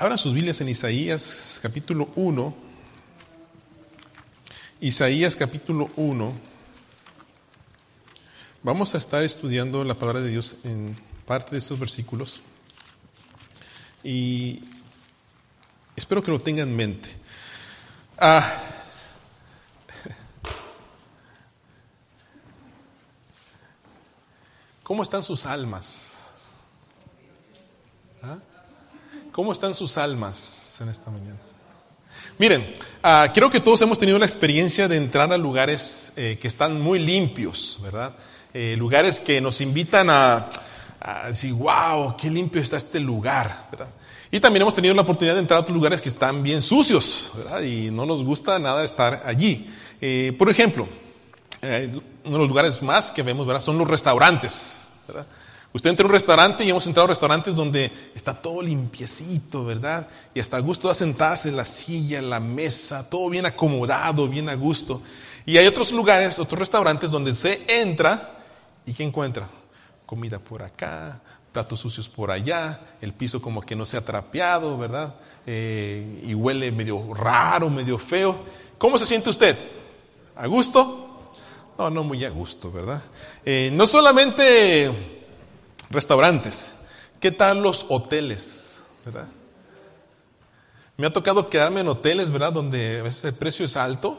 Abran sus Biblias en Isaías capítulo 1. Isaías capítulo 1. Vamos a estar estudiando la palabra de Dios en parte de estos versículos. Y espero que lo tengan en mente. Ah, ¿Cómo están sus almas? ¿Ah? ¿Cómo están sus almas en esta mañana? Miren, ah, creo que todos hemos tenido la experiencia de entrar a lugares eh, que están muy limpios, ¿verdad? Eh, lugares que nos invitan a, a, decir, wow, qué limpio está este lugar, ¿verdad? Y también hemos tenido la oportunidad de entrar a otros lugares que están bien sucios, ¿verdad? Y no nos gusta nada estar allí. Eh, por ejemplo, uno de los lugares más que vemos, ¿verdad? Son los restaurantes, ¿verdad? Usted entra a un restaurante y hemos entrado a restaurantes donde está todo limpiecito, ¿verdad? Y hasta a gusto da sentarse en la silla, en la mesa, todo bien acomodado, bien a gusto. Y hay otros lugares, otros restaurantes donde se entra y ¿qué encuentra? Comida por acá, platos sucios por allá, el piso como que no se ha trapeado, ¿verdad? Eh, y huele medio raro, medio feo. ¿Cómo se siente usted? ¿A gusto? No, no muy a gusto, ¿verdad? Eh, no solamente restaurantes, ¿qué tal los hoteles? ¿verdad? Me ha tocado quedarme en hoteles, ¿verdad? Donde a veces el precio es alto,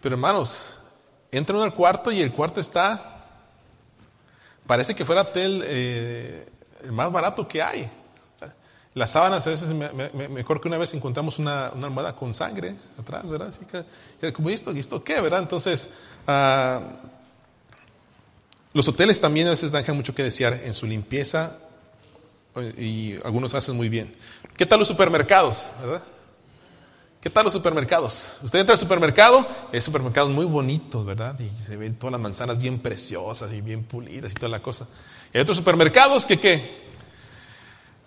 pero hermanos, entran al cuarto y el cuarto está, parece que fuera hotel eh, el más barato que hay. Las sábanas a veces, me, que una vez encontramos una, almohada con sangre atrás, ¿verdad? Así que, como esto, ¿esto qué, verdad? Entonces, uh, los hoteles también a veces dejan mucho que desear en su limpieza y algunos hacen muy bien. ¿Qué tal los supermercados? ¿verdad? ¿Qué tal los supermercados? Usted entra al supermercado, es supermercados muy bonitos, ¿verdad? Y se ven todas las manzanas bien preciosas y bien pulidas y toda la cosa. Y hay otros supermercados que qué?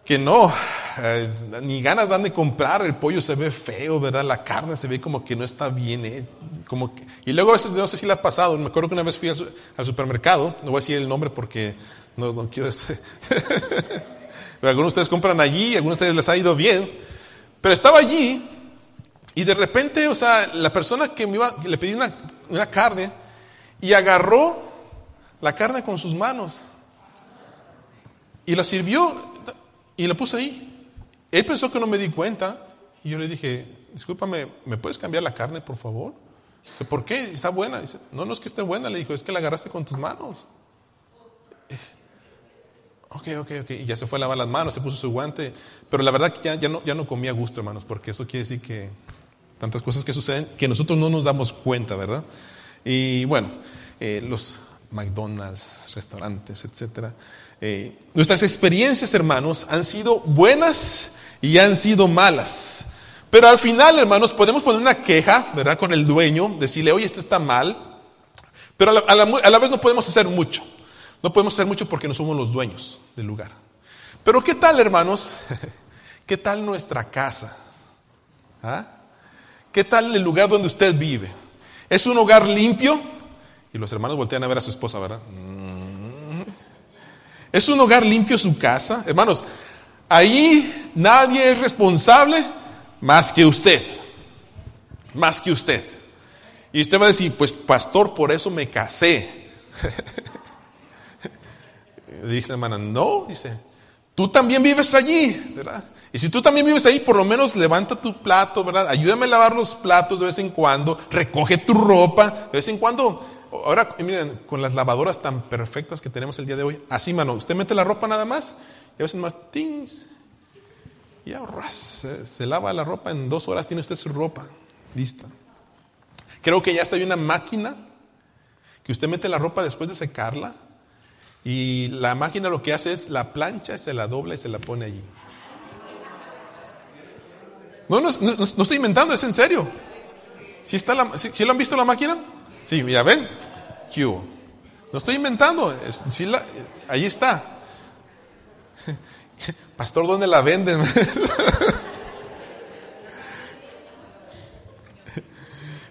Que no, eh, ni ganas dan de comprar, el pollo se ve feo, ¿verdad? La carne se ve como que no está bien, ¿eh? como y luego a veces no sé si le ha pasado, me acuerdo que una vez fui al, al supermercado, no voy a decir el nombre porque no, no quiero... pero algunos de ustedes compran allí, algunos de ustedes les ha ido bien, pero estaba allí y de repente, o sea, la persona que me iba, le pedí una, una carne y agarró la carne con sus manos y la sirvió y la puse ahí. Él pensó que no me di cuenta y yo le dije, discúlpame, ¿me puedes cambiar la carne, por favor? Dice, ¿por qué? ¿Está buena? Dice, no, no es que esté buena, le dijo, es que la agarraste con tus manos. Ok, ok, ok. Y ya se fue a lavar las manos, se puso su guante. Pero la verdad que ya, ya, no, ya no comía a gusto, hermanos, porque eso quiere decir que tantas cosas que suceden que nosotros no nos damos cuenta, ¿verdad? Y bueno, eh, los McDonald's, restaurantes, etcétera. Eh, nuestras experiencias, hermanos, han sido buenas y han sido malas. Pero al final, hermanos, podemos poner una queja, ¿verdad? Con el dueño, decirle, oye, esto está mal. Pero a la, vez no podemos hacer mucho. No podemos hacer mucho porque no somos los dueños del lugar. Pero ¿qué tal, hermanos? ¿Qué tal nuestra casa? ¿Ah? ¿Qué tal el lugar donde usted vive? ¿Es un hogar limpio? Y los hermanos voltean a ver a su esposa, ¿verdad? ¿Es un hogar limpio su casa? Hermanos, ahí nadie es responsable más que usted. Más que usted. Y usted va a decir, pues pastor, por eso me casé. Dice la hermana, no, dice, tú también vives allí, ¿verdad? Y si tú también vives ahí, por lo menos levanta tu plato, ¿verdad? Ayúdame a lavar los platos de vez en cuando, recoge tu ropa, de vez en cuando Ahora, miren, con las lavadoras tan perfectas que tenemos el día de hoy, así, mano, usted mete la ropa nada más, y a veces más, tins, y ahora se, lava la ropa, en dos horas tiene usted su ropa lista. Creo que ya está hay una máquina que usted mete la ropa después de secarla, y la máquina lo que hace es la plancha, se la dobla y se la pone allí. No, no, no, no estoy inventando, es en serio. ¿Sí, está la, ¿sí, ¿sí lo han visto la máquina? Sí, ya ven. ¿Qué No estoy inventando. Es, sí ahí está. Pastor, ¿dónde la venden?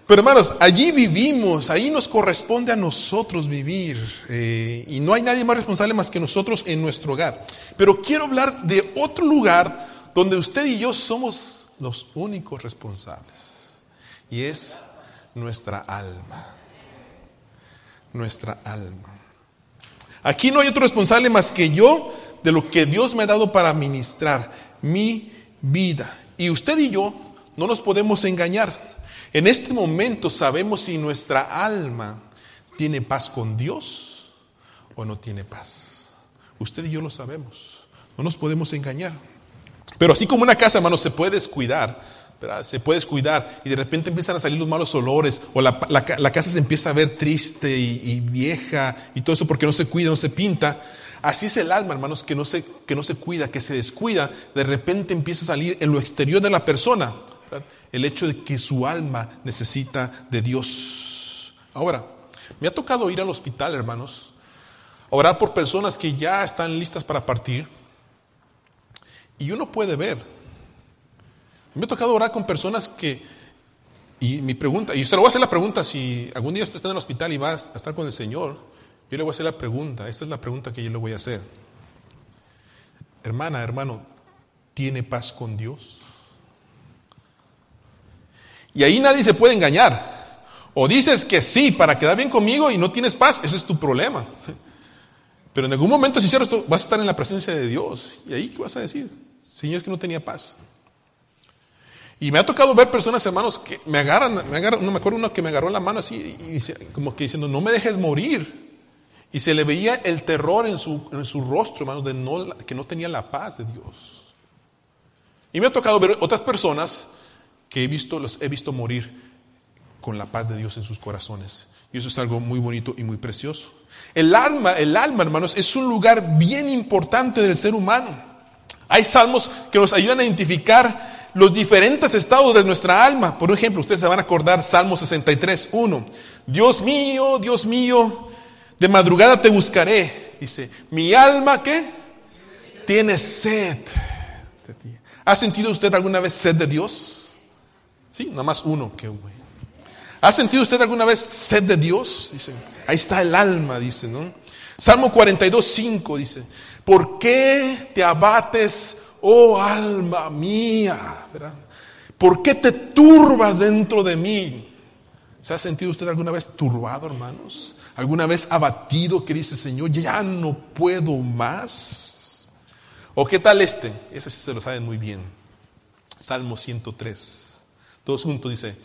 Pero hermanos, allí vivimos, ahí nos corresponde a nosotros vivir. Eh, y no hay nadie más responsable más que nosotros en nuestro hogar. Pero quiero hablar de otro lugar donde usted y yo somos los únicos responsables. Y es nuestra alma. Nuestra alma. Aquí no hay otro responsable más que yo de lo que Dios me ha dado para ministrar mi vida. Y usted y yo no nos podemos engañar. En este momento sabemos si nuestra alma tiene paz con Dios o no tiene paz. Usted y yo lo sabemos. No nos podemos engañar. Pero así como una casa, hermano, se puede descuidar, se puede descuidar y de repente empiezan a salir los malos olores o la, casa se empieza a ver triste y, vieja y todo eso porque no se cuida, no se pinta. Así es el alma, hermanos, que no, se, que no se cuida, que se descuida, de repente empieza a salir en lo exterior de la persona el hecho de que su alma necesita de Dios. Ahora, me ha tocado ir al hospital, hermanos, orar por personas que ya están listas para partir y uno puede ver. Me ha tocado orar con personas que, y mi pregunta, y usted le voy a hacer la pregunta, si algún día usted está en el hospital y va a estar con el Señor, yo le voy a hacer la pregunta, esta es la pregunta que yo le voy a hacer. Hermana, hermano, ¿tiene paz con Dios? Y ahí nadie se puede engañar. O dices que sí para quedar bien conmigo y no tienes paz, ese es tu problema. Pero en algún momento, si cierras vas a estar en la presencia de Dios. ¿Y ahí qué vas a decir? Señor, es que no tenía paz. Y me ha tocado ver personas, hermanos, que me agarran, me agarran, no me acuerdo uno que me agarró la mano así, y, como que diciendo, no me dejes morir. Y se le veía el terror en su, en su rostro, hermanos, de no, que no tenía la paz de Dios. Y me ha tocado ver otras personas que he visto, los he visto morir con la paz de Dios en sus corazones. Y eso es algo muy bonito y muy precioso. El alma, el alma, hermanos, es un lugar bien importante del ser humano. Hay salmos que nos ayudan a identificar los diferentes estados de nuestra alma. Por ejemplo, ustedes se van a acordar Salmo 63, 1. Dios mío, Dios mío, de madrugada te buscaré. Dice, mi alma que tiene sed de ti. ¿Ha sentido usted alguna vez sed de Dios? Sí, nada más uno que ¿Ha sentido usted alguna vez sed de Dios? Dice, ahí está el alma, dice, ¿no? Salmo 42, 5 dice, ¿por qué te abates, oh alma mía? ¿Por qué te turbas dentro de mí? ¿Se ha sentido usted alguna vez turbado, hermanos? ¿Alguna vez abatido que dice, Señor, ya no puedo más? ¿O qué tal este? Ese sí se lo saben muy bien. Salmo 103. Todos juntos dice,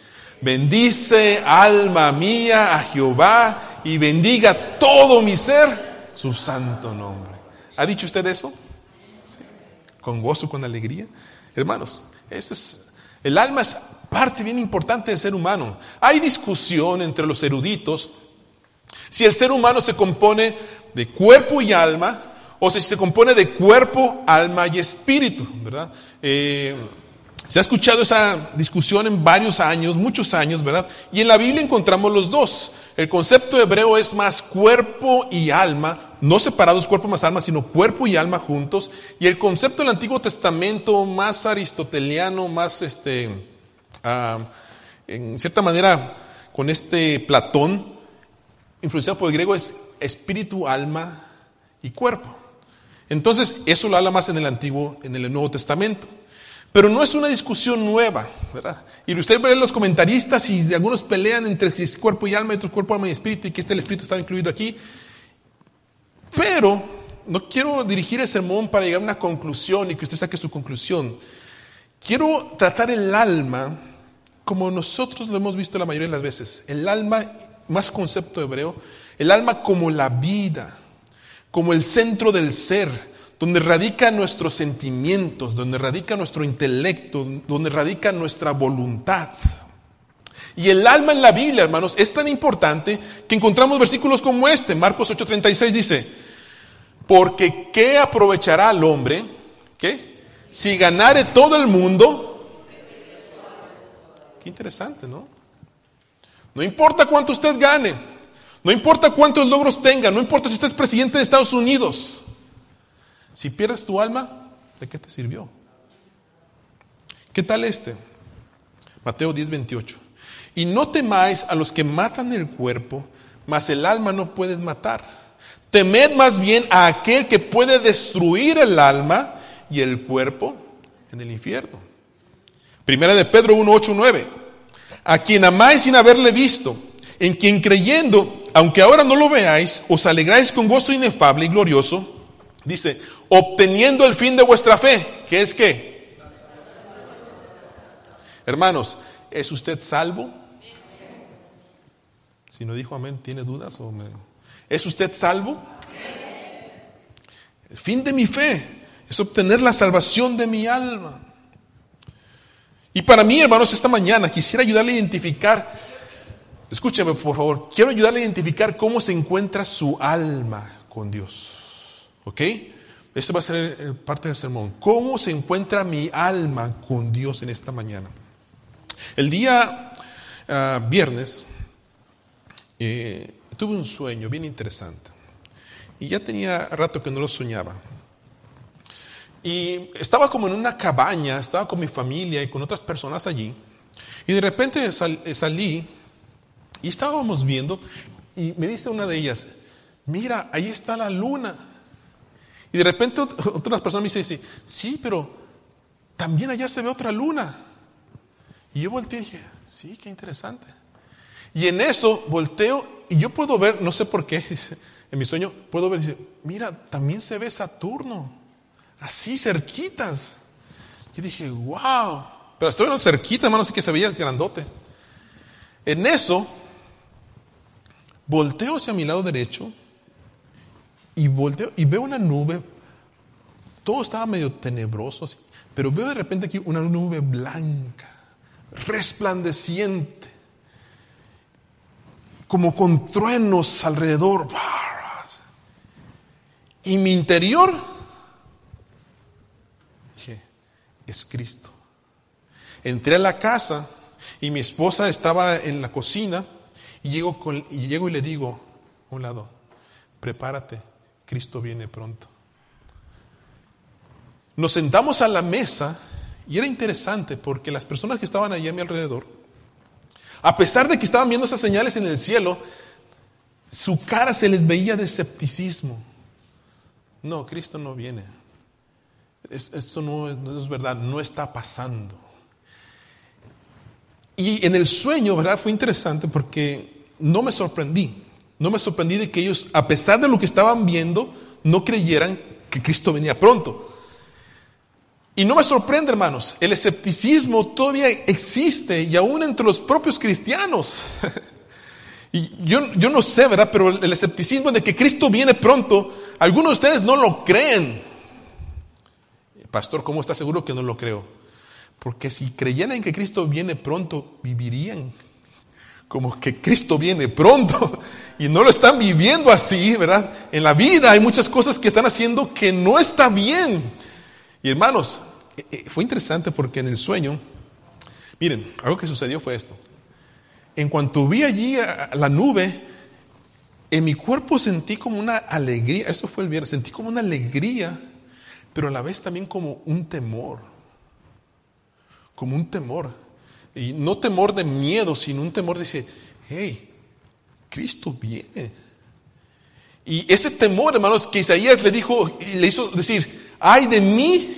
Bendice alma mía a Jehová y bendiga todo mi ser su santo nombre. ¿Ha dicho usted eso? Con gozo, con alegría. Hermanos, este es, el alma es parte bien importante del ser humano. Hay discusión entre los eruditos si el ser humano se compone de cuerpo y alma o si se compone de cuerpo, alma y espíritu, ¿verdad? Eh, se ha escuchado esa discusión en varios años, muchos años, ¿verdad? Y en la Biblia encontramos los dos. El concepto hebreo es más cuerpo y alma, no separados cuerpo más alma, sino cuerpo y alma juntos. Y el concepto del Antiguo Testamento más aristoteliano, más este, ah, en cierta manera, con este Platón, influenciado por el griego, es espíritu, alma y cuerpo. Entonces, eso lo habla más en el Antiguo, en el Nuevo Testamento. Pero no es una discusión nueva, ¿verdad? Y usted ve los comentaristas y algunos pelean entre si es cuerpo y alma, y otro cuerpo, alma y espíritu, y que este el espíritu está incluido aquí. Pero no quiero dirigir el sermón para llegar a una conclusión y que usted saque su conclusión. Quiero tratar el alma como nosotros lo hemos visto la mayoría de las veces. El alma, más concepto hebreo, el alma como la vida, como el centro del ser donde radican nuestros sentimientos, donde radica nuestro intelecto, donde radica nuestra voluntad. Y el alma en la Biblia, hermanos, es tan importante que encontramos versículos como este. Marcos 8:36 dice, porque ¿qué aprovechará al hombre? ¿Qué? Si ganare todo el mundo. Qué interesante, ¿no? No importa cuánto usted gane, no importa cuántos logros tenga, no importa si usted es presidente de Estados Unidos. Si pierdes tu alma, ¿de qué te sirvió? ¿Qué tal este? Mateo 10, 28. Y no temáis a los que matan el cuerpo, mas el alma no puedes matar. Temed más bien a aquel que puede destruir el alma y el cuerpo en el infierno. Primera de Pedro 1, 8, 9. A quien amáis sin haberle visto, en quien creyendo, aunque ahora no lo veáis, os alegráis con gozo inefable y glorioso, dice, obteniendo el fin de vuestra fe, que es que, hermanos, ¿es usted salvo? Si no dijo amén, ¿tiene dudas? O ¿Es usted salvo? El fin de mi fe es obtener la salvación de mi alma. Y para mí, hermanos, esta mañana quisiera ayudarle a identificar, escúcheme por favor, quiero ayudarle a identificar cómo se encuentra su alma con Dios. ¿Ok? Ese va a ser parte del sermón. ¿Cómo se encuentra mi alma con Dios en esta mañana? El día ah, viernes eh, tuve un sueño bien interesante. Y ya tenía rato que no lo soñaba. Y estaba como en una cabaña, estaba con mi familia y con otras personas allí. Y de repente eh, salí y estábamos viendo y me dice una de ellas, mira, ahí está la luna. Y de repente otras personas me dicen, sí, pero también allá se ve otra luna. Y yo volteé y dije, sí, qué interesante. Y en eso volteo y yo puedo ver, no sé por qué, en mi sueño, puedo ver, dice, mira, también se ve Saturno, así cerquitas. Yo dije, wow, pero estoy cerquita, hermano, así que se veía grandote. En eso, volteo hacia mi lado derecho y volteo y veo una nube, todo estaba medio tenebroso, así, pero veo de repente aquí una nube blanca, resplandeciente como con truenos alrededor. Y mi interior, dije, es Cristo. Entré a la casa y mi esposa estaba en la cocina y llego, y, llego y le digo a un lado, prepárate, Cristo viene pronto. Nos sentamos a la mesa y era interesante porque las personas que estaban allí a mi alrededor, a pesar de que estaban viendo esas señales en el cielo, su cara se les veía de escepticismo. No, Cristo no viene. Esto no, es verdad, no está pasando. Y en el sueño, ¿verdad? Fue interesante porque no me sorprendí. No me sorprendí de que ellos, a pesar de lo que estaban viendo, no creyeran que Cristo venía pronto. Y no me sorprende, hermanos, el escepticismo todavía existe y aún entre los propios cristianos. y yo, yo no sé, ¿verdad? Pero el escepticismo de que Cristo viene pronto, algunos de ustedes no lo creen. Pastor, ¿cómo está seguro que no lo creo? Porque si creyeran que Cristo viene pronto, vivirían como que Cristo viene pronto y no lo están viviendo así, ¿verdad? En la vida hay muchas cosas que están haciendo que no está bien. Y hermanos, fue interesante porque en el sueño, miren, algo que sucedió fue esto. En cuanto vi allí la nube, en mi cuerpo sentí como una alegría, esto fue el viernes, sentí como una alegría, pero a la vez también como un temor, como un temor. Y no temor de miedo, sino un temor de decir, hey, Cristo viene. Y ese temor, hermanos, que Isaías le dijo, le hizo decir, ay de mí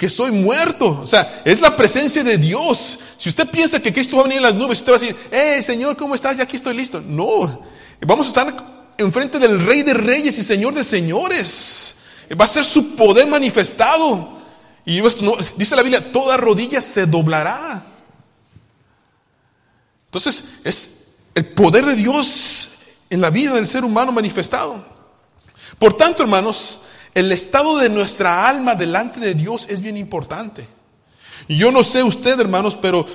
que soy muerto. O sea, es la presencia de Dios. Si usted piensa que Cristo va a venir en las nubes, usted va a decir, eh, Señor, ¿cómo estás? Ya aquí estoy listo. No, vamos a estar enfrente del Rey de Reyes y Señor de Señores. Va a ser su poder manifestado. Y dice la Biblia, toda rodilla se doblará. Entonces, es el poder de Dios en la vida del ser humano manifestado. Por tanto, hermanos, el estado de nuestra alma delante de Dios es bien importante. Yo no sé usted, hermanos, pero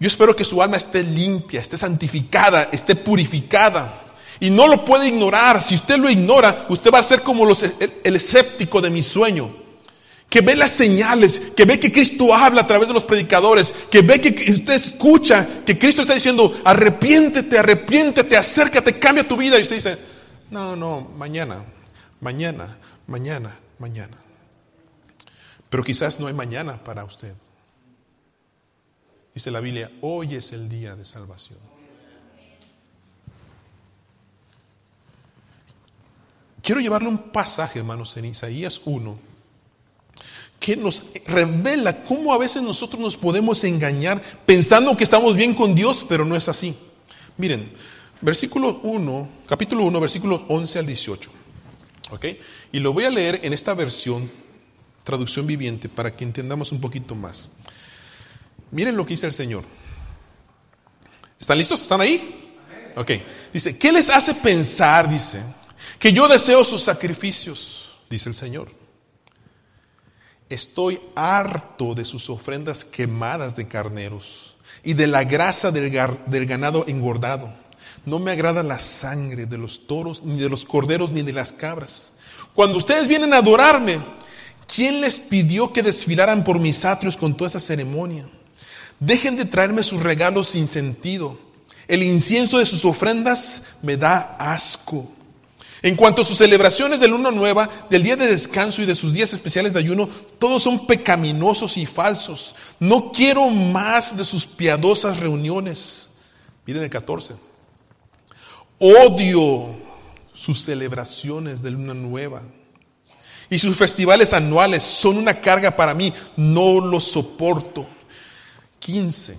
yo espero que su alma esté limpia, esté santificada, esté purificada. Y no lo puede ignorar. Si usted lo ignora, usted va a ser como los, el, escéptico de mi sueño. Que ve las señales, que ve que Cristo habla a través de los predicadores, que ve que usted escucha, que Cristo está diciendo, arrepiéntete, arrepiéntete, acércate, cambia tu vida. Y usted dice, no, no, mañana, mañana, mañana, mañana. Pero quizás no hay mañana para usted. Dice la Biblia, hoy es el día de salvación. Quiero llevarle un pasaje, hermanos, en Isaías 1, que nos revela cómo a veces nosotros nos podemos engañar pensando que estamos bien con Dios, pero no es así. Miren, versículo 1, capítulo 1, versículos 11 al 18. Y lo voy a leer en esta versión, traducción viviente, para que entendamos un poquito más. Miren lo que dice el Señor. ¿Están listos? ¿Están ahí? Ok. Dice, ¿qué les hace pensar, dice, que yo deseo sus sacrificios? Dice el Señor. Estoy harto de sus ofrendas quemadas de carneros y de la grasa del ganado engordado. No me agrada la sangre de los toros, ni de los corderos, ni de las cabras. Cuando ustedes vienen a adorarme, ¿quién les pidió que desfilaran por mis atrios con toda esa ceremonia? Dejen de traerme sus regalos sin sentido. El incienso de sus ofrendas me da asco. En cuanto a sus celebraciones de luna nueva, del día de descanso y de sus días especiales de ayuno, todos son pecaminosos y falsos. No quiero más de sus piadosas reuniones. Miren el 14. Odio sus celebraciones de luna nueva. Y sus festivales anuales son una carga para mí. No los soporto. 15.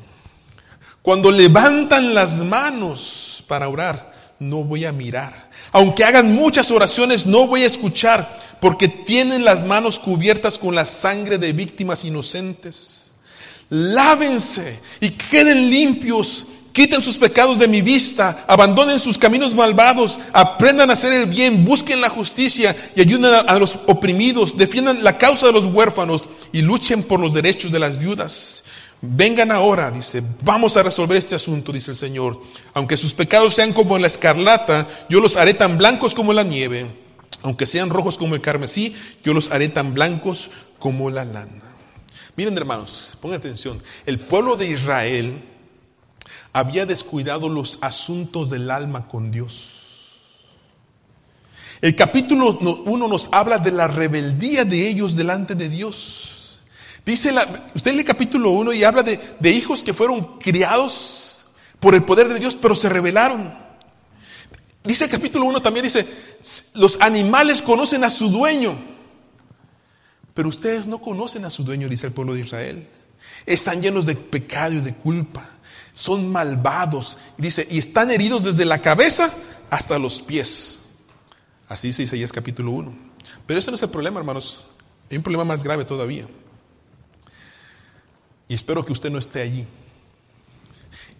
Cuando levantan las manos para orar, no voy a mirar aunque hagan muchas oraciones, no voy a escuchar, porque tienen las manos cubiertas con la sangre de víctimas inocentes. Lávense y queden limpios. Quiten sus pecados de mi vista, abandonen sus caminos malvados, aprendan a hacer el bien, busquen la justicia y ayuden a, los oprimidos, defiendan la causa de los huérfanos y luchen por los derechos de las viudas. Vengan ahora, dice, vamos a resolver este asunto, dice el Señor. Aunque sus pecados sean como la escarlata, yo los haré tan blancos como la nieve. Aunque sean rojos como el carmesí, yo los haré tan blancos como la lana. Miren hermanos, pongan atención. El pueblo de Israel había descuidado los asuntos del alma con Dios. El capítulo 1 nos habla de la rebeldía de ellos delante de Dios. Dice, usted lee el capítulo 1 y habla de, de hijos que fueron criados por el poder de Dios, pero se rebelaron. Dice el capítulo 1 también, dice, los animales conocen a su dueño, pero ustedes no conocen a su dueño, dice el pueblo de Israel. Están llenos de pecado y de culpa, son malvados, dice, y están heridos desde la cabeza hasta los pies. Así dice Isaías capítulo 1. Pero ese no es el problema, hermanos. Hay un problema más grave todavía. Y espero que usted no esté allí.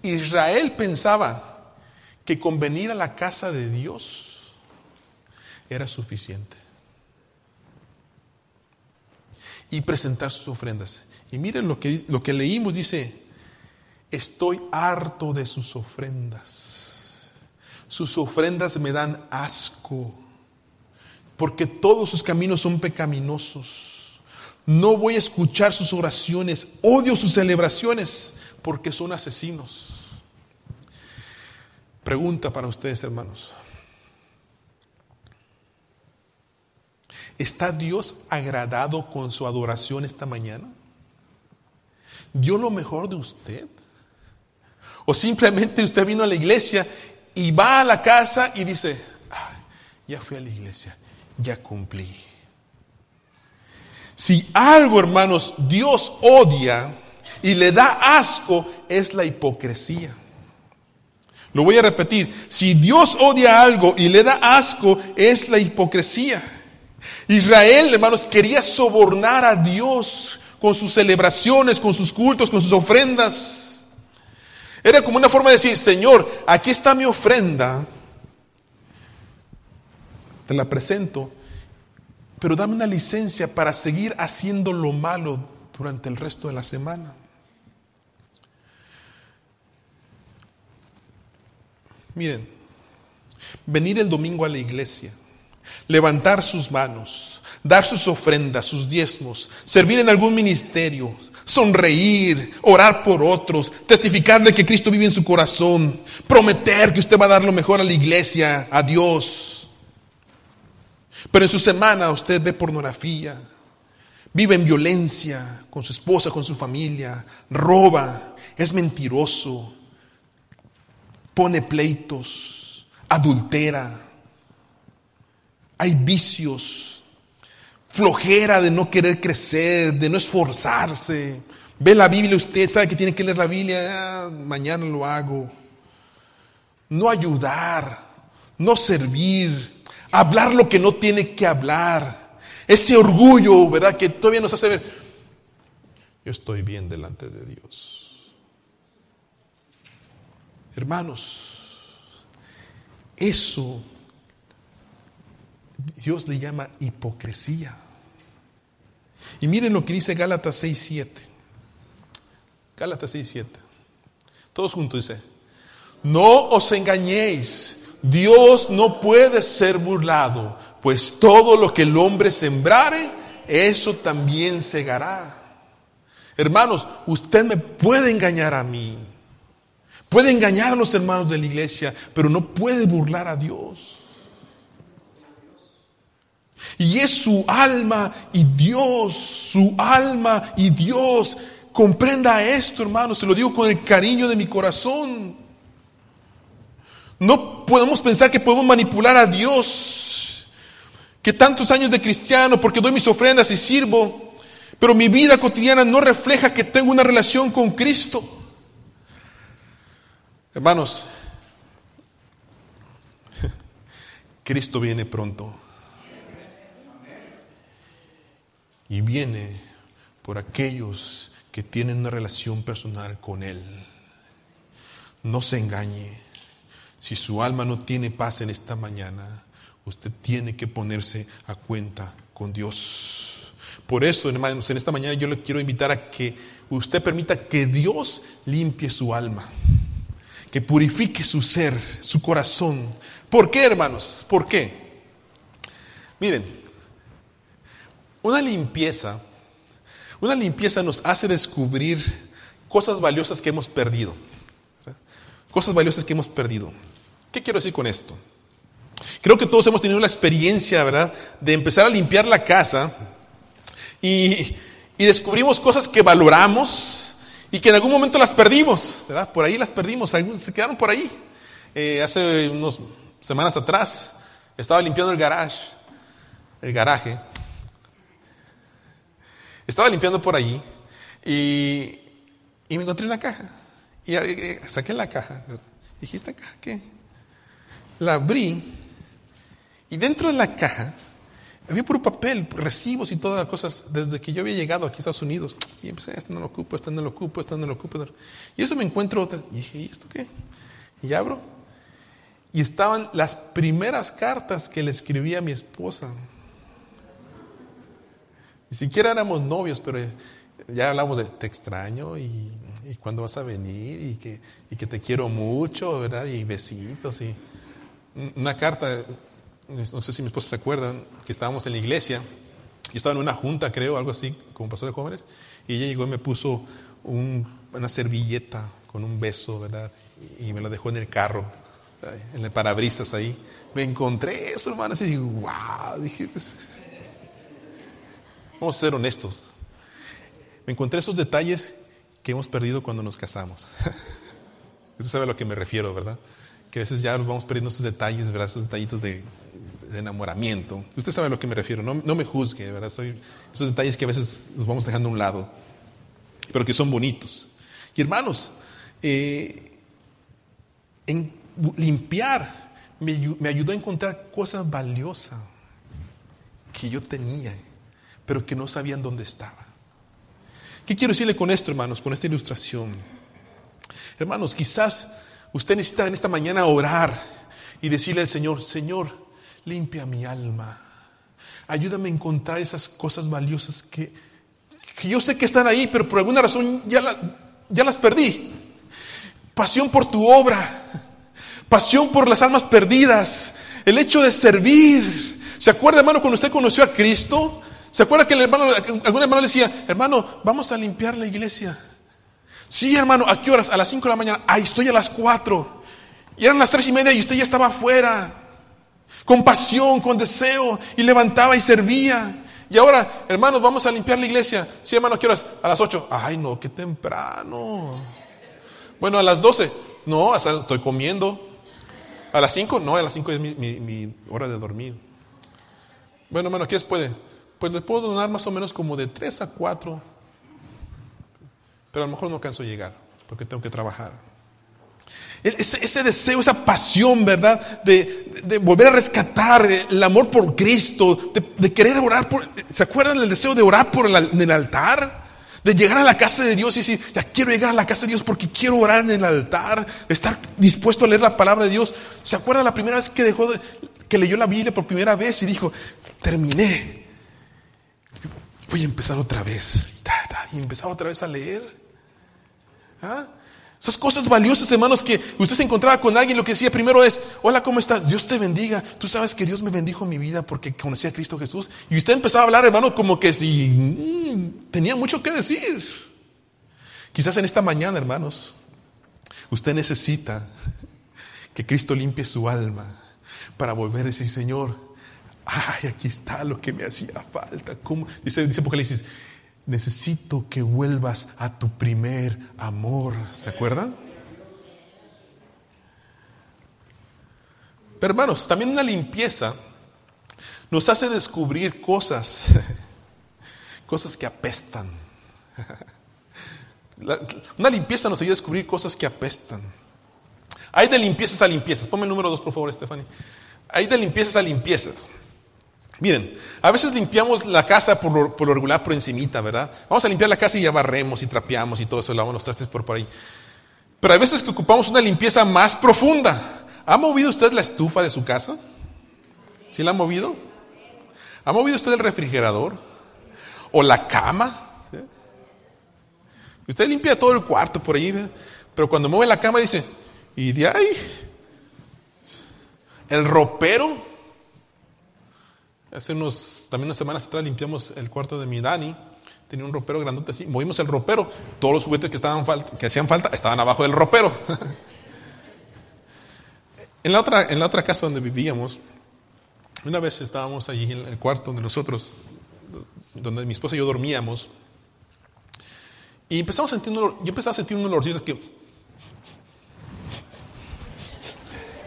Israel pensaba que con venir a la casa de Dios era suficiente. Y presentar sus ofrendas. Y miren lo que, lo que leímos, dice, estoy harto de sus ofrendas. Sus ofrendas me dan asco, porque todos sus caminos son pecaminosos. No voy a escuchar sus oraciones, odio sus celebraciones porque son asesinos. Pregunta para ustedes, hermanos. ¿Está Dios agradado con su adoración esta mañana? ¿Dio lo mejor de usted? ¿O simplemente usted vino a la iglesia y va a la casa y dice, ya fui a la iglesia, ya cumplí? Si algo, hermanos, Dios odia y le da asco, es la hipocresía. Lo voy a repetir. Si Dios odia algo y le da asco, es la hipocresía. Israel, hermanos, quería sobornar a Dios con sus celebraciones, con sus cultos, con sus ofrendas. Era como una forma de decir, Señor, aquí está mi ofrenda. Te la presento pero dame una licencia para seguir haciendo lo malo durante el resto de la semana. Miren, venir el domingo a la iglesia, levantar sus manos, dar sus ofrendas, sus diezmos, servir en algún ministerio, sonreír, orar por otros, testificar de que Cristo vive en su corazón, prometer que usted va a dar lo mejor a la iglesia, a Dios. Pero en su semana usted ve pornografía, vive en violencia con su esposa, con su familia, roba, es mentiroso, pone pleitos, adultera, hay vicios, flojera de no querer crecer, de no esforzarse. Ve la Biblia, usted sabe que tiene que leer la Biblia, ah, mañana lo hago. No ayudar, no servir, hablar lo que no tiene que hablar. Ese orgullo, ¿verdad? Que todavía nos hace ver, yo estoy bien delante de Dios. Hermanos, eso Dios le llama hipocresía. Y miren lo que dice Gálatas 6.7. Gálatas 6.7. Todos juntos dice, no os engañéis, Dios no puede ser burlado, pues todo lo que el hombre sembrare, eso también segará. Hermanos, usted me puede engañar a mí, puede engañar a los hermanos de la iglesia, pero no puede burlar a Dios. Y es su alma y Dios, su alma y Dios. Comprenda esto, hermano, se lo digo con el cariño de mi corazón. No podemos pensar que podemos manipular a Dios, que tantos años de cristiano, porque doy mis ofrendas y sirvo, pero mi vida cotidiana no refleja que tengo una relación con Cristo. Hermanos, Cristo viene pronto. Y viene por aquellos que tienen una relación personal con Él. No se engañe. Si su alma no tiene paz en esta mañana, usted tiene que ponerse a cuenta con Dios. Por eso, hermanos, en esta mañana yo le quiero invitar a que usted permita que Dios limpie su alma, que purifique su ser, su corazón. ¿Por qué, hermanos? ¿Por qué? Miren, una limpieza, una limpieza nos hace descubrir cosas valiosas que hemos perdido. Cosas valiosas que hemos perdido. ¿Qué quiero decir con esto? Creo que todos hemos tenido la experiencia, ¿verdad?, de empezar a limpiar la casa y, descubrimos cosas que valoramos y que en algún momento las perdimos, ¿verdad? Por ahí las perdimos, se quedaron por ahí. Eh, hace unas semanas atrás estaba limpiando el garage, el garaje, estaba limpiando por allí y, me encontré una caja. Y saqué la caja. Dije, ¿esta caja qué? La abrí y dentro de la caja había puro papel, recibos y todas las cosas desde que yo había llegado aquí a Estados Unidos. Y empecé, esto no lo ocupo, esto no lo ocupo, esto no lo ocupo. Y eso me encuentro otra. Y dije, ¿y esto qué? Y abro. Y estaban las primeras cartas que le escribí a mi esposa. Siquiera éramos novios, pero ya hablamos de te extraño y, y cuándo vas a venir y que, y que te quiero mucho, ¿verdad? Y besitos y una carta, no sé si mi esposa se acuerda, que estábamos en la iglesia, y estaba en una junta, creo, algo así, como pasó de jóvenes, y ella llegó y me puso una servilleta con un beso, ¿verdad? Y, me lo dejó en el carro, en el parabrisas ahí. Me encontré eso, hermano, y wow, dije, pues, Vamos a ser honestos. Me encontré esos detalles que hemos perdido cuando nos casamos. Usted sabe a lo que me refiero, ¿verdad? Que a veces ya nos vamos perdiendo esos detalles, ¿verdad? Esos detallitos de, enamoramiento. Usted sabe a lo que me refiero. No, no me juzgue, ¿verdad? Soy, esos detalles que a veces nos vamos dejando a un lado, pero que son bonitos. Y hermanos, eh, limpiar me ayudó a encontrar cosas valiosas que yo tenía pero que no sabían dónde estaba. ¿Qué quiero decirle con esto, hermanos, con esta ilustración? Hermanos, quizás usted necesita en esta mañana orar y decirle al Señor, Señor, limpia mi alma. Ayúdame a encontrar esas cosas valiosas que, yo sé que están ahí, pero por alguna razón ya, ya las perdí. Pasión por tu obra, pasión por las almas perdidas, el hecho de servir. ¿Se acuerda, hermano, cuando usted conoció a Cristo? ¿Se acuerda que el hermano, algún hermano le decía, hermano, vamos a limpiar la iglesia? Sí, hermano, ¿a qué horas? A las 5 de la mañana. Ahí estoy a las 4. Y eran las tres y media y usted ya estaba afuera. Con pasión, con deseo. Y levantaba y servía. Y ahora, hermanos, vamos a limpiar la iglesia. Sí, hermano, ¿a qué horas? A las 8. Ay, no, qué temprano. Bueno, a las 12. No, estoy comiendo. A las 5, no, a las 5 es mi, hora de dormir. Bueno, hermano, ¿qué puede? Pues le puedo donar más o menos como de tres a cuatro, pero a lo mejor no alcanzo a llegar porque tengo que trabajar. Ese, deseo, esa pasión, ¿verdad? De, volver a rescatar el amor por Cristo, de, querer orar. ¿Se acuerdan del deseo de orar por el, altar? De llegar a la casa de Dios y decir, ya quiero llegar a la casa de Dios porque quiero orar en el altar, estar dispuesto a leer la palabra de Dios. ¿Se acuerdan la primera vez que dejó que leyó la Biblia por primera vez y dijo, terminé? Voy a empezar otra vez. Y empezaba otra vez a leer. ¿Ah? Esas cosas valiosas, hermanos, que usted se encontraba con alguien, lo que decía primero es, hola, ¿cómo estás? Dios te bendiga. Tú sabes que Dios me bendijo mi vida porque conocí a Cristo Jesús. Y usted empezaba a hablar, hermano, como que si mm, tenía mucho que decir. Quizás en esta mañana, hermanos, usted necesita que Cristo limpie su alma para volver a decir, Señor, ay, aquí está lo que me hacía falta. ¿Cómo? Dice, dice Apocalipsis, necesito que vuelvas a tu primer amor. ¿Se acuerdan? Pero hermanos, también una limpieza nos hace descubrir cosas, cosas que apestan. una limpieza nos ayuda a descubrir cosas que apestan. Hay de limpiezas a limpiezas. Ponme el número dos, por favor, Stephanie. Hay de limpiezas a limpiezas. Miren, a veces limpiamos la casa por lo, regular por encimita, ¿verdad? Vamos a limpiar la casa y ya barremos y trapeamos y todo eso, lavamos los trastes por, por ahí. Pero hay veces que ocupamos una limpieza más profunda. ¿Ha movido usted la estufa de su casa? ¿Sí la ha movido? ¿Ha movido usted el refrigerador? ¿O la cama? Usted limpia todo el cuarto por ahí, pero cuando mueve la cama dice, ¿y de ahí? El ropero Hace unos, también unas semanas atrás limpiamos el cuarto de mi Dani. Tenía un ropero grandote así. Movimos el ropero. Todos los juguetes que, estaban que hacían falta estaban abajo del ropero. en, la otra, en la otra casa donde vivíamos, una vez estábamos allí en el cuarto donde nosotros, donde mi esposa y yo dormíamos. Y empezamos a sentir yo empezaba a sentir un olorcito que...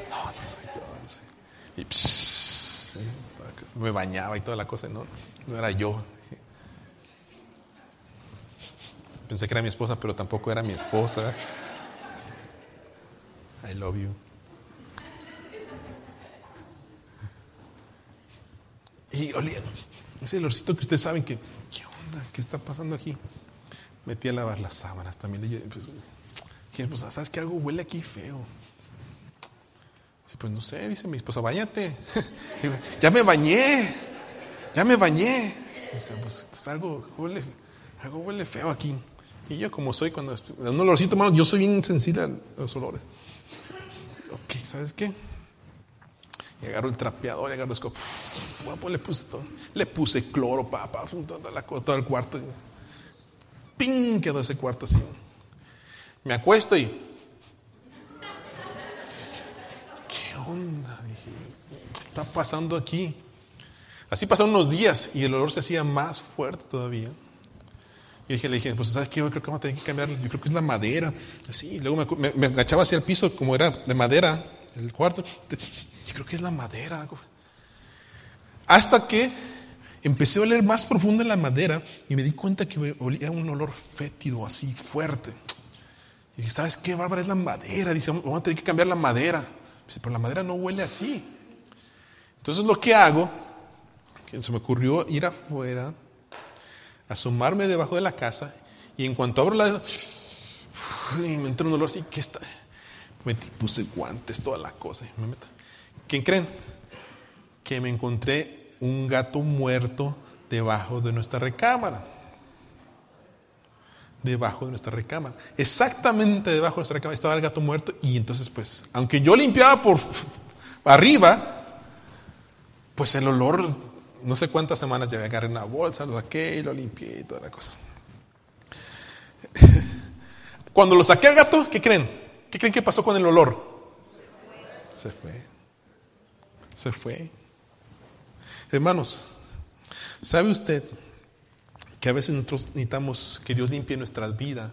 No, no sé, no sé. Y me bañaba y toda la cosa, no, no era yo. Pensé que era mi esposa, pero tampoco era mi esposa. I love you. Y olía, ese olorcito que ustedes saben que, ¿qué onda? ¿Qué está pasando aquí? Metí a lavar las sábanas también. Y pues, pues, ¿sabes que algo huele aquí feo? Pues no sé, dice mi esposa, bañate. ya me bañé, ya me bañé. Dice, pues algo huele, algo huele feo aquí. Y yo como soy cuando un olorcito malo, yo soy bien sensible a los olores. Ok, ¿sabes qué? Y agarro el trapeador y agarro el escopo. le puse todo. Le puse cloro, papá, toda la, todo el cuarto. ¡Ping! Quedó ese cuarto así. Me acuesto y onda? Dije, ¿qué está pasando aquí? Así pasaron unos días y el olor se hacía más fuerte todavía. Y dije, le dije, pues ¿sabes qué? Yo creo que vamos a tener que cambiar, yo creo que es la madera. Así, luego me, me, agachaba hacia el piso como era de madera el cuarto. Yo creo que es la madera. Hasta que empecé a oler más profundo en la madera y me di cuenta que olía un olor fétido, así fuerte. Y dije, ¿sabes qué, Bárbara? Es la madera. Dice, vamos a tener que cambiar la madera. Dice, pero la madera no huele así. Entonces lo que hago, que se me ocurrió ir afuera, asomarme debajo de la casa, y en cuanto abro la... me entra un olor así, que está? Me puse guantes, toda la cosa. Me ¿Quién creen? Que me encontré un gato muerto debajo de nuestra recámara debajo de nuestra recámara. Exactamente debajo de nuestra recámara estaba el gato muerto y entonces pues, aunque yo limpiaba por arriba, pues el olor, no sé cuántas semanas llevé, agarré una bolsa, lo saqué y lo limpié y toda la cosa. Cuando lo saqué al gato, ¿qué creen? ¿Qué creen que pasó con el olor? Se fue. Se fue. Hermanos, ¿sabe usted? Que a veces nosotros necesitamos que Dios limpie nuestra vida.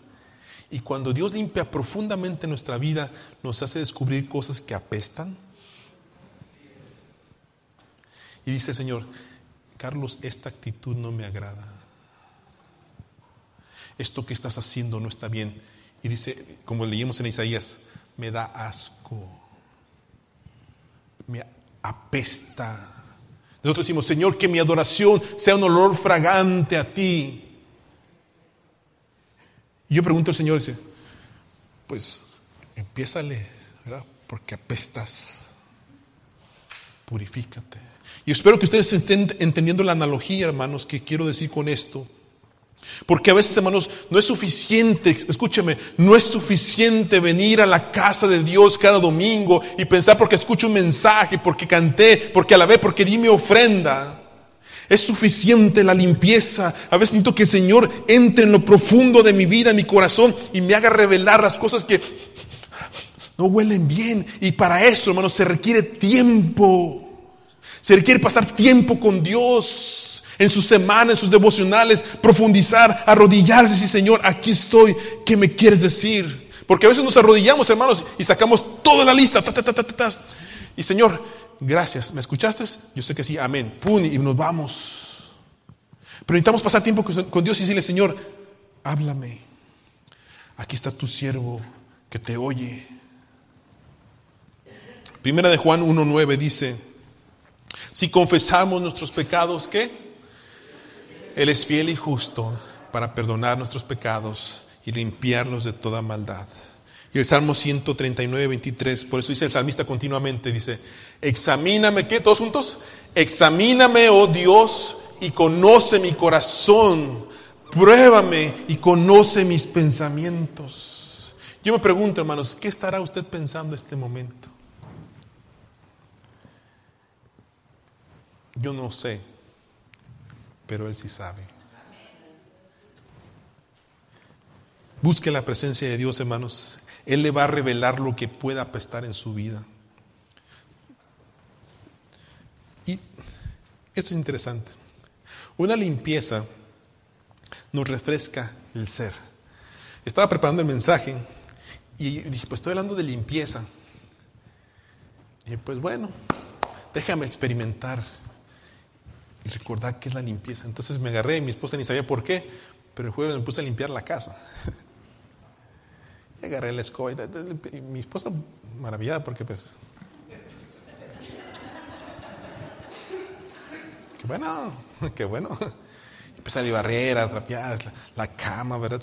Y cuando Dios limpia profundamente nuestra vida, nos hace descubrir cosas que apestan. Y dice Señor, Carlos, esta actitud no me agrada. Esto que estás haciendo no está bien. Y dice, como leímos en Isaías, me da asco, me apesta. Nosotros decimos, Señor, que mi adoración sea un olor fragante a ti. Y yo pregunto al Señor, dice, pues empiézale, ¿verdad? Porque apestas. Purifícate. Y espero que ustedes estén entendiendo la analogía, hermanos, que quiero decir con esto. Porque a veces, hermanos, no es suficiente, escúcheme, no es suficiente venir a la casa de Dios cada domingo y pensar porque escucho un mensaje, porque canté, porque alabé, porque di mi ofrenda. Es suficiente la limpieza. A veces siento que el Señor entre en lo profundo de mi vida, en mi corazón, y me haga revelar las cosas que no huelen bien. Y para eso, hermanos, se requiere tiempo. Se requiere pasar tiempo con Dios en sus semanas, en sus devocionales, profundizar, arrodillarse decir, Señor, aquí estoy, ¿qué me quieres decir? Porque a veces nos arrodillamos, hermanos, y sacamos toda la lista. y Señor, gracias, ¿me escuchaste? Yo sé que sí, amén. Pum, y nos vamos. Pero necesitamos pasar tiempo con Dios y decirle, Señor, háblame. Aquí está tu siervo que te oye. Primera de Juan 1.9 dice, si confesamos nuestros pecados, ¿qué? Él es fiel y justo para perdonar nuestros pecados y limpiarlos de toda maldad. Y el Salmo 139, 23, por eso dice el salmista continuamente, dice, examíname, ¿qué? ¿Todos juntos? Examíname, oh Dios, y conoce mi corazón, pruébame y conoce mis pensamientos. Yo me pregunto, hermanos, ¿qué estará usted pensando este momento? Yo no sé, pero Él sí sabe. Busque la presencia de Dios, hermanos. Él le va a revelar lo que pueda apestar en su vida. Y esto es interesante. Una limpieza nos refresca el ser. Estaba preparando el mensaje y dije, pues estoy hablando de limpieza. Y pues bueno, déjame experimentar y recordar qué es la limpieza. Entonces me agarré, mi esposa ni sabía por qué, pero el jueves me puse a limpiar la casa. y agarré la escoba y, mi esposa maravillada porque pues... Qué bueno, qué bueno. Empecé a barrer, a trapear la, cama, ¿verdad?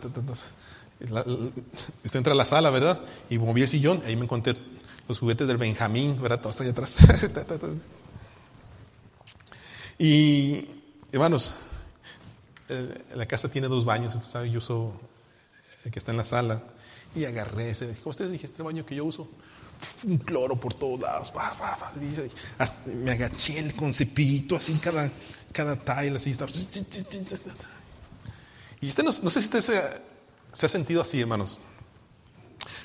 Entra a la sala, ¿verdad? Y moví el sillón, ahí me encontré los juguetes del Benjamín, ¿verdad? Todos allá atrás. Y, hermanos, eh, la casa tiene dos baños, entonces, ¿sabe? yo uso el que está en la sala. Y agarré ese, como ustedes dije, este baño que yo uso, un cloro por todos lados, me agaché con cepillito, así cada, cada tile, así. Y usted no, sé si usted se, se ha sentido así, hermanos,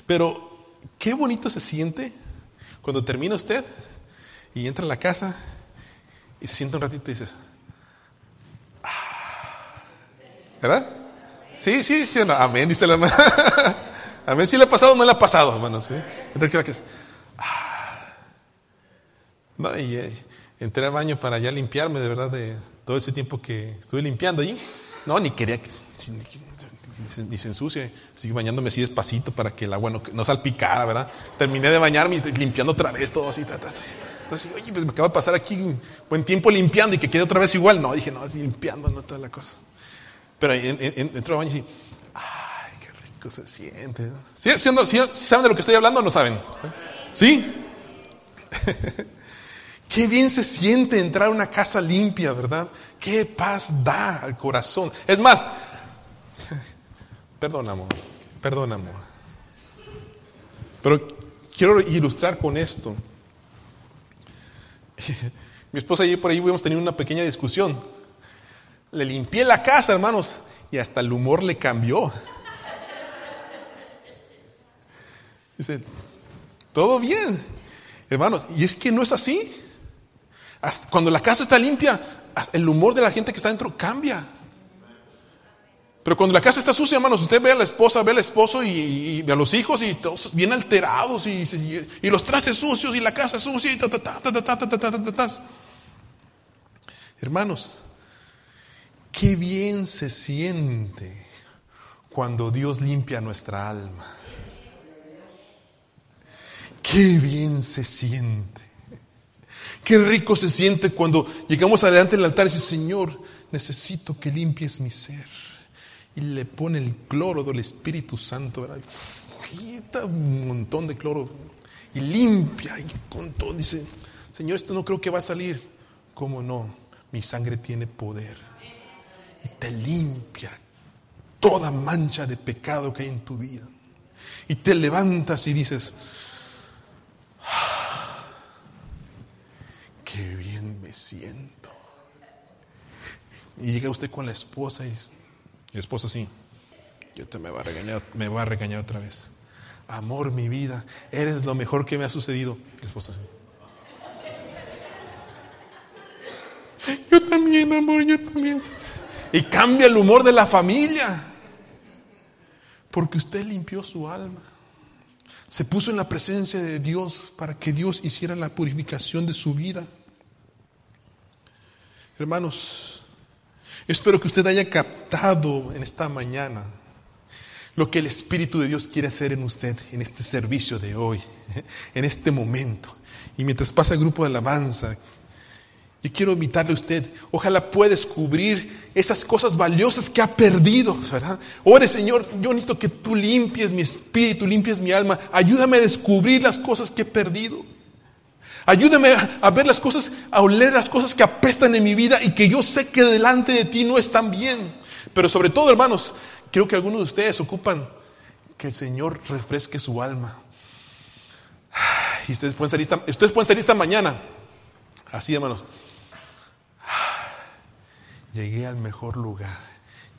pero qué bonito se siente cuando termina usted y entra a la casa y se siente un ratito y dices, ah". ¿verdad? Sí, sí, sí, no. amén, dice la hermana. amén, si le ha pasado o no le ha pasado, hermano. ¿sí? Entonces, que es, ah". no, y eh, entré al baño para ya limpiarme, de verdad, de todo ese tiempo que estuve limpiando allí. No, ni quería que, ni, se ensucie, sigo bañándome así despacito para que el agua no, no salpicara, ¿verdad? Terminé de bañarme y limpiando otra vez todo así. Ta, entonces, oye, pues me acaba de pasar aquí buen tiempo limpiando y que quede otra vez igual. No, dije, no, así limpiando, no toda la cosa. Pero entró al baño y dije, ay, qué rico se siente. ¿Sí, ¿Saben de lo que estoy hablando no saben? ¿Sí? qué bien se siente entrar a una casa limpia, ¿verdad? Qué paz da al corazón. Es más, perdón amor, perdón amor. Pero quiero ilustrar con esto. Mi esposa y yo por ahí hemos tenido una pequeña discusión. Le limpié la casa, hermanos, y hasta el humor le cambió. Dice, todo bien, hermanos, y es que no es así. Cuando la casa está limpia, el humor de la gente que está dentro cambia. Pero cuando la casa está sucia, hermanos, usted ve a la esposa, ve al esposo y, ve a los hijos y todos bien alterados y, los traces sucios y la casa sucia y ta, Hermanos, qué bien se siente cuando Dios limpia nuestra alma. Qué bien se siente. Qué rico se siente cuando llegamos adelante del altar y dice, Señor, necesito que limpies mi ser. Y le pone el cloro del Espíritu Santo, ¿verdad? un montón de cloro. Y limpia y con todo. Dice, Señor, esto no creo que va a salir. ¿Cómo no? Mi sangre tiene poder. Y te limpia toda mancha de pecado que hay en tu vida. Y te levantas y dices, ah, qué bien me siento. Y llega usted con la esposa y la esposa sí, yo te me va a regañar, me va a regañar otra vez. Amor, mi vida, eres lo mejor que me ha sucedido. La esposa sí. Yo también, amor, yo también. Y cambia el humor de la familia. Porque usted limpió su alma. Se puso en la presencia de Dios para que Dios hiciera la purificación de su vida. Hermanos, espero que usted haya captado en esta mañana lo que el Espíritu de Dios quiere hacer en usted en este servicio de hoy, en este momento. Y mientras pasa el grupo de alabanza, yo quiero invitarle a usted, ojalá pueda descubrir esas cosas valiosas que ha perdido, ¿verdad? Ore, Señor, yo necesito que tú limpies mi espíritu, limpies mi alma. Ayúdame a descubrir las cosas que he perdido. Ayúdame a ver las cosas, a oler las cosas que apestan en mi vida y que yo sé que delante de ti no están bien. Pero sobre todo, hermanos, creo que algunos de ustedes ocupan que el Señor refresque su alma. Y ustedes pueden salir ustedes pueden salir esta mañana. Así, hermanos llegué al mejor lugar,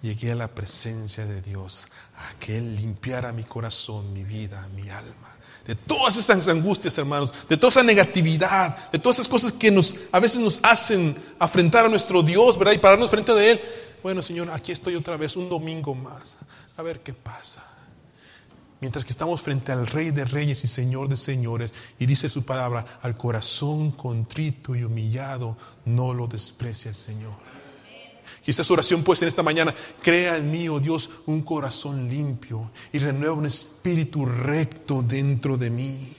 llegué a la presencia de Dios, a que Él limpiara mi corazón, mi vida, mi alma. De todas esas angustias, hermanos, de toda esa negatividad, de todas esas cosas que nos, a veces nos hacen afrentar a nuestro Dios, ¿verdad? Y pararnos frente de Él. Bueno, Señor, aquí estoy otra vez, un domingo más. A ver qué pasa. Mientras que estamos frente al Rey de Reyes y Señor de Señores, y dice su palabra, al corazón contrito y humillado, no lo desprecia el Señor. Quizás su oración pues en esta mañana, crea en mí, oh Dios, un corazón limpio y renueva un espíritu recto dentro de mí.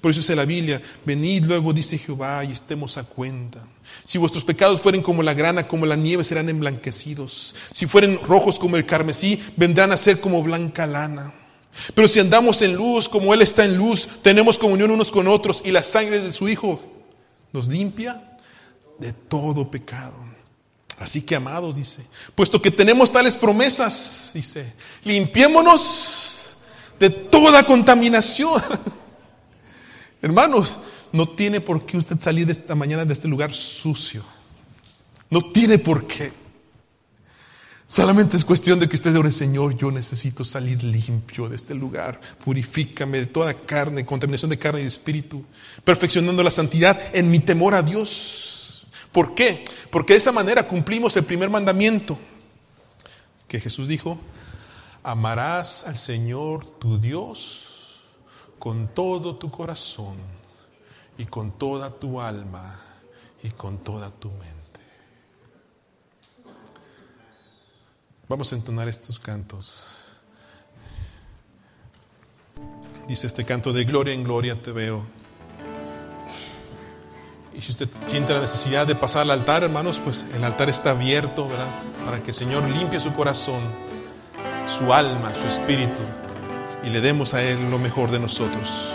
Por eso dice la Biblia, venid luego, dice Jehová, y estemos a cuenta. Si vuestros pecados fueren como la grana, como la nieve, serán emblanquecidos. Si fueren rojos como el carmesí, vendrán a ser como blanca lana. Pero si andamos en luz, como Él está en luz, tenemos comunión unos con otros, y la sangre de su Hijo nos limpia de todo pecado. Así que amados, dice, puesto que tenemos tales promesas, dice, limpiémonos de toda contaminación. Hermanos, no tiene por qué usted salir de esta mañana de este lugar sucio. No tiene por qué. Solamente es cuestión de que usted ore, Señor, yo necesito salir limpio de este lugar. Purifícame de toda carne, contaminación de carne y espíritu, perfeccionando la santidad en mi temor a Dios. ¿Por qué? Porque de esa manera cumplimos el primer mandamiento que Jesús dijo, amarás al Señor tu Dios con todo tu corazón y con toda tu alma y con toda tu mente. Vamos a entonar estos cantos. Dice este canto de gloria en gloria te veo. Y si usted siente la necesidad de pasar al altar, hermanos, pues el altar está abierto, ¿verdad? Para que el Señor limpie su corazón, su alma, su espíritu, y le demos a Él lo mejor de nosotros.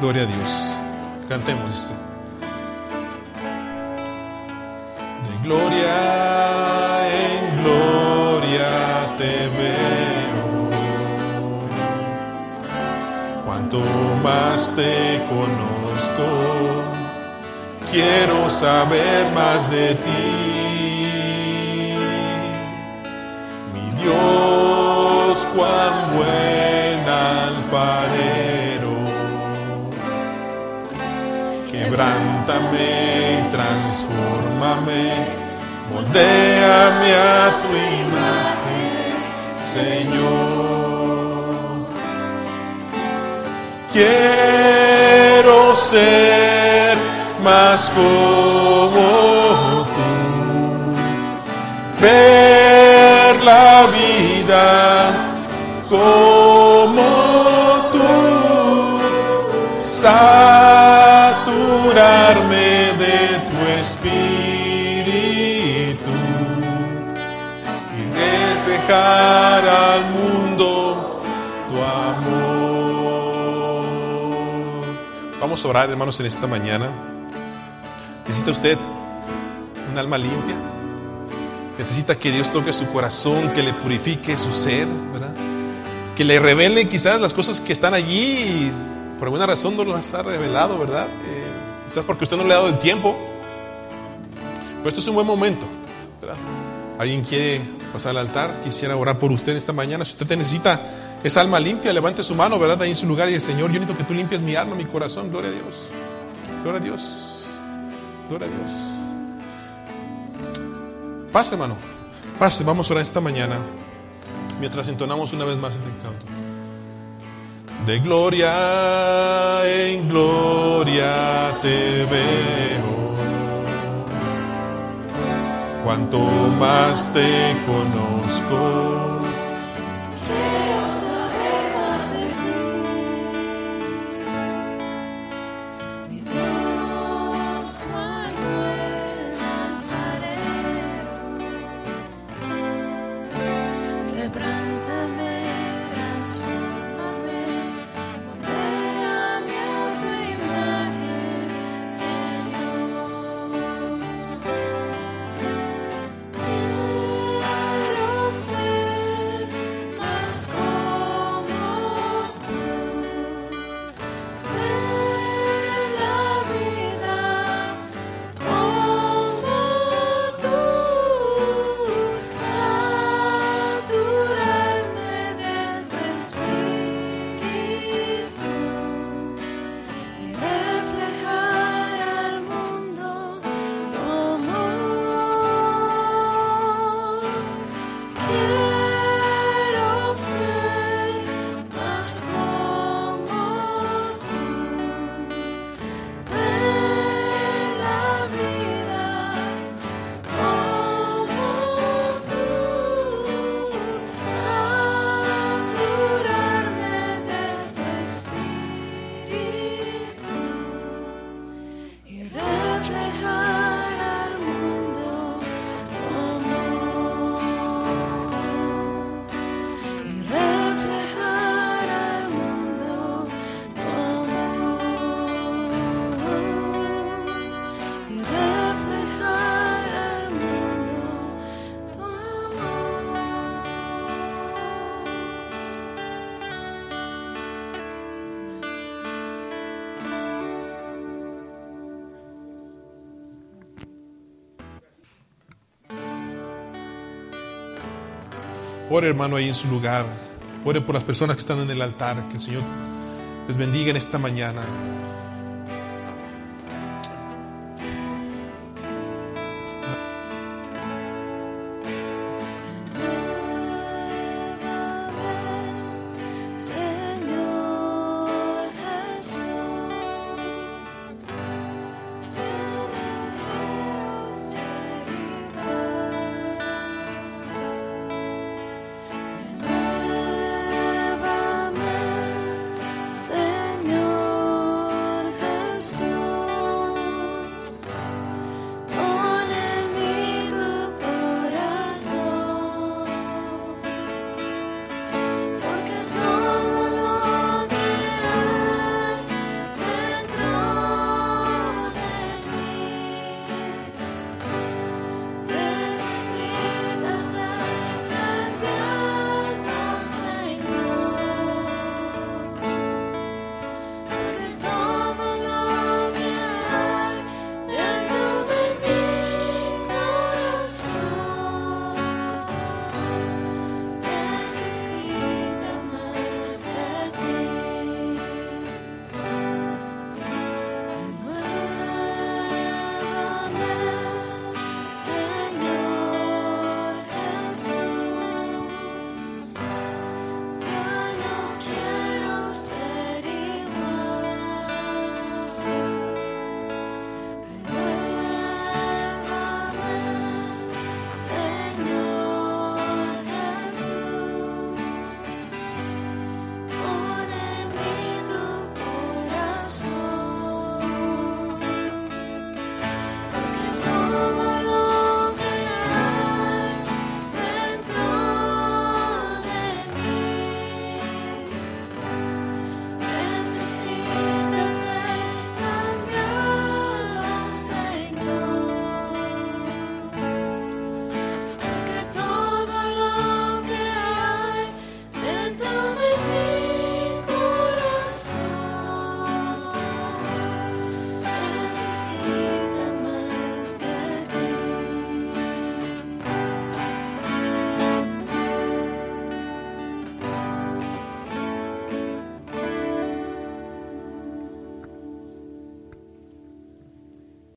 Gloria a Dios. Cantemos esto. De gloria en gloria te veo. Cuanto más te conozco quiero saber más de ti. Mi Dios, cuán buen alfarero, quebrántame y transfórmame, moldéame a tu imagen, Señor. Quiero ser más como tú, ver la vida como tú, saturarme de tu espíritu y reflejar al mundo Vamos a orar, hermanos, en esta mañana. ¿Necesita usted un alma limpia? Necesita que Dios toque su corazón, que le purifique su ser, ¿verdad? Que le revele quizás las cosas que están allí y por alguna razón no las ha revelado, ¿verdad? Eh, quizás porque usted no le ha dado el tiempo. Pero esto es un buen momento, ¿verdad? Alguien quiere pasar al altar, quisiera orar por usted esta mañana. Si usted te necesita esa alma limpia, levante su mano, ¿verdad? Ahí en su lugar y dice, Señor, yo necesito que tú limpies mi alma, mi corazón. Gloria a Dios. Gloria a Dios. Gloria a Dios. Pase, hermano. Pase, vamos a orar esta mañana. Mientras entonamos una vez más este canto. De gloria en gloria te veo. Cuanto más te conozco. Ore, hermano, ahí en su lugar. Ore por las personas que están en el altar. Que el Señor les bendiga en esta mañana.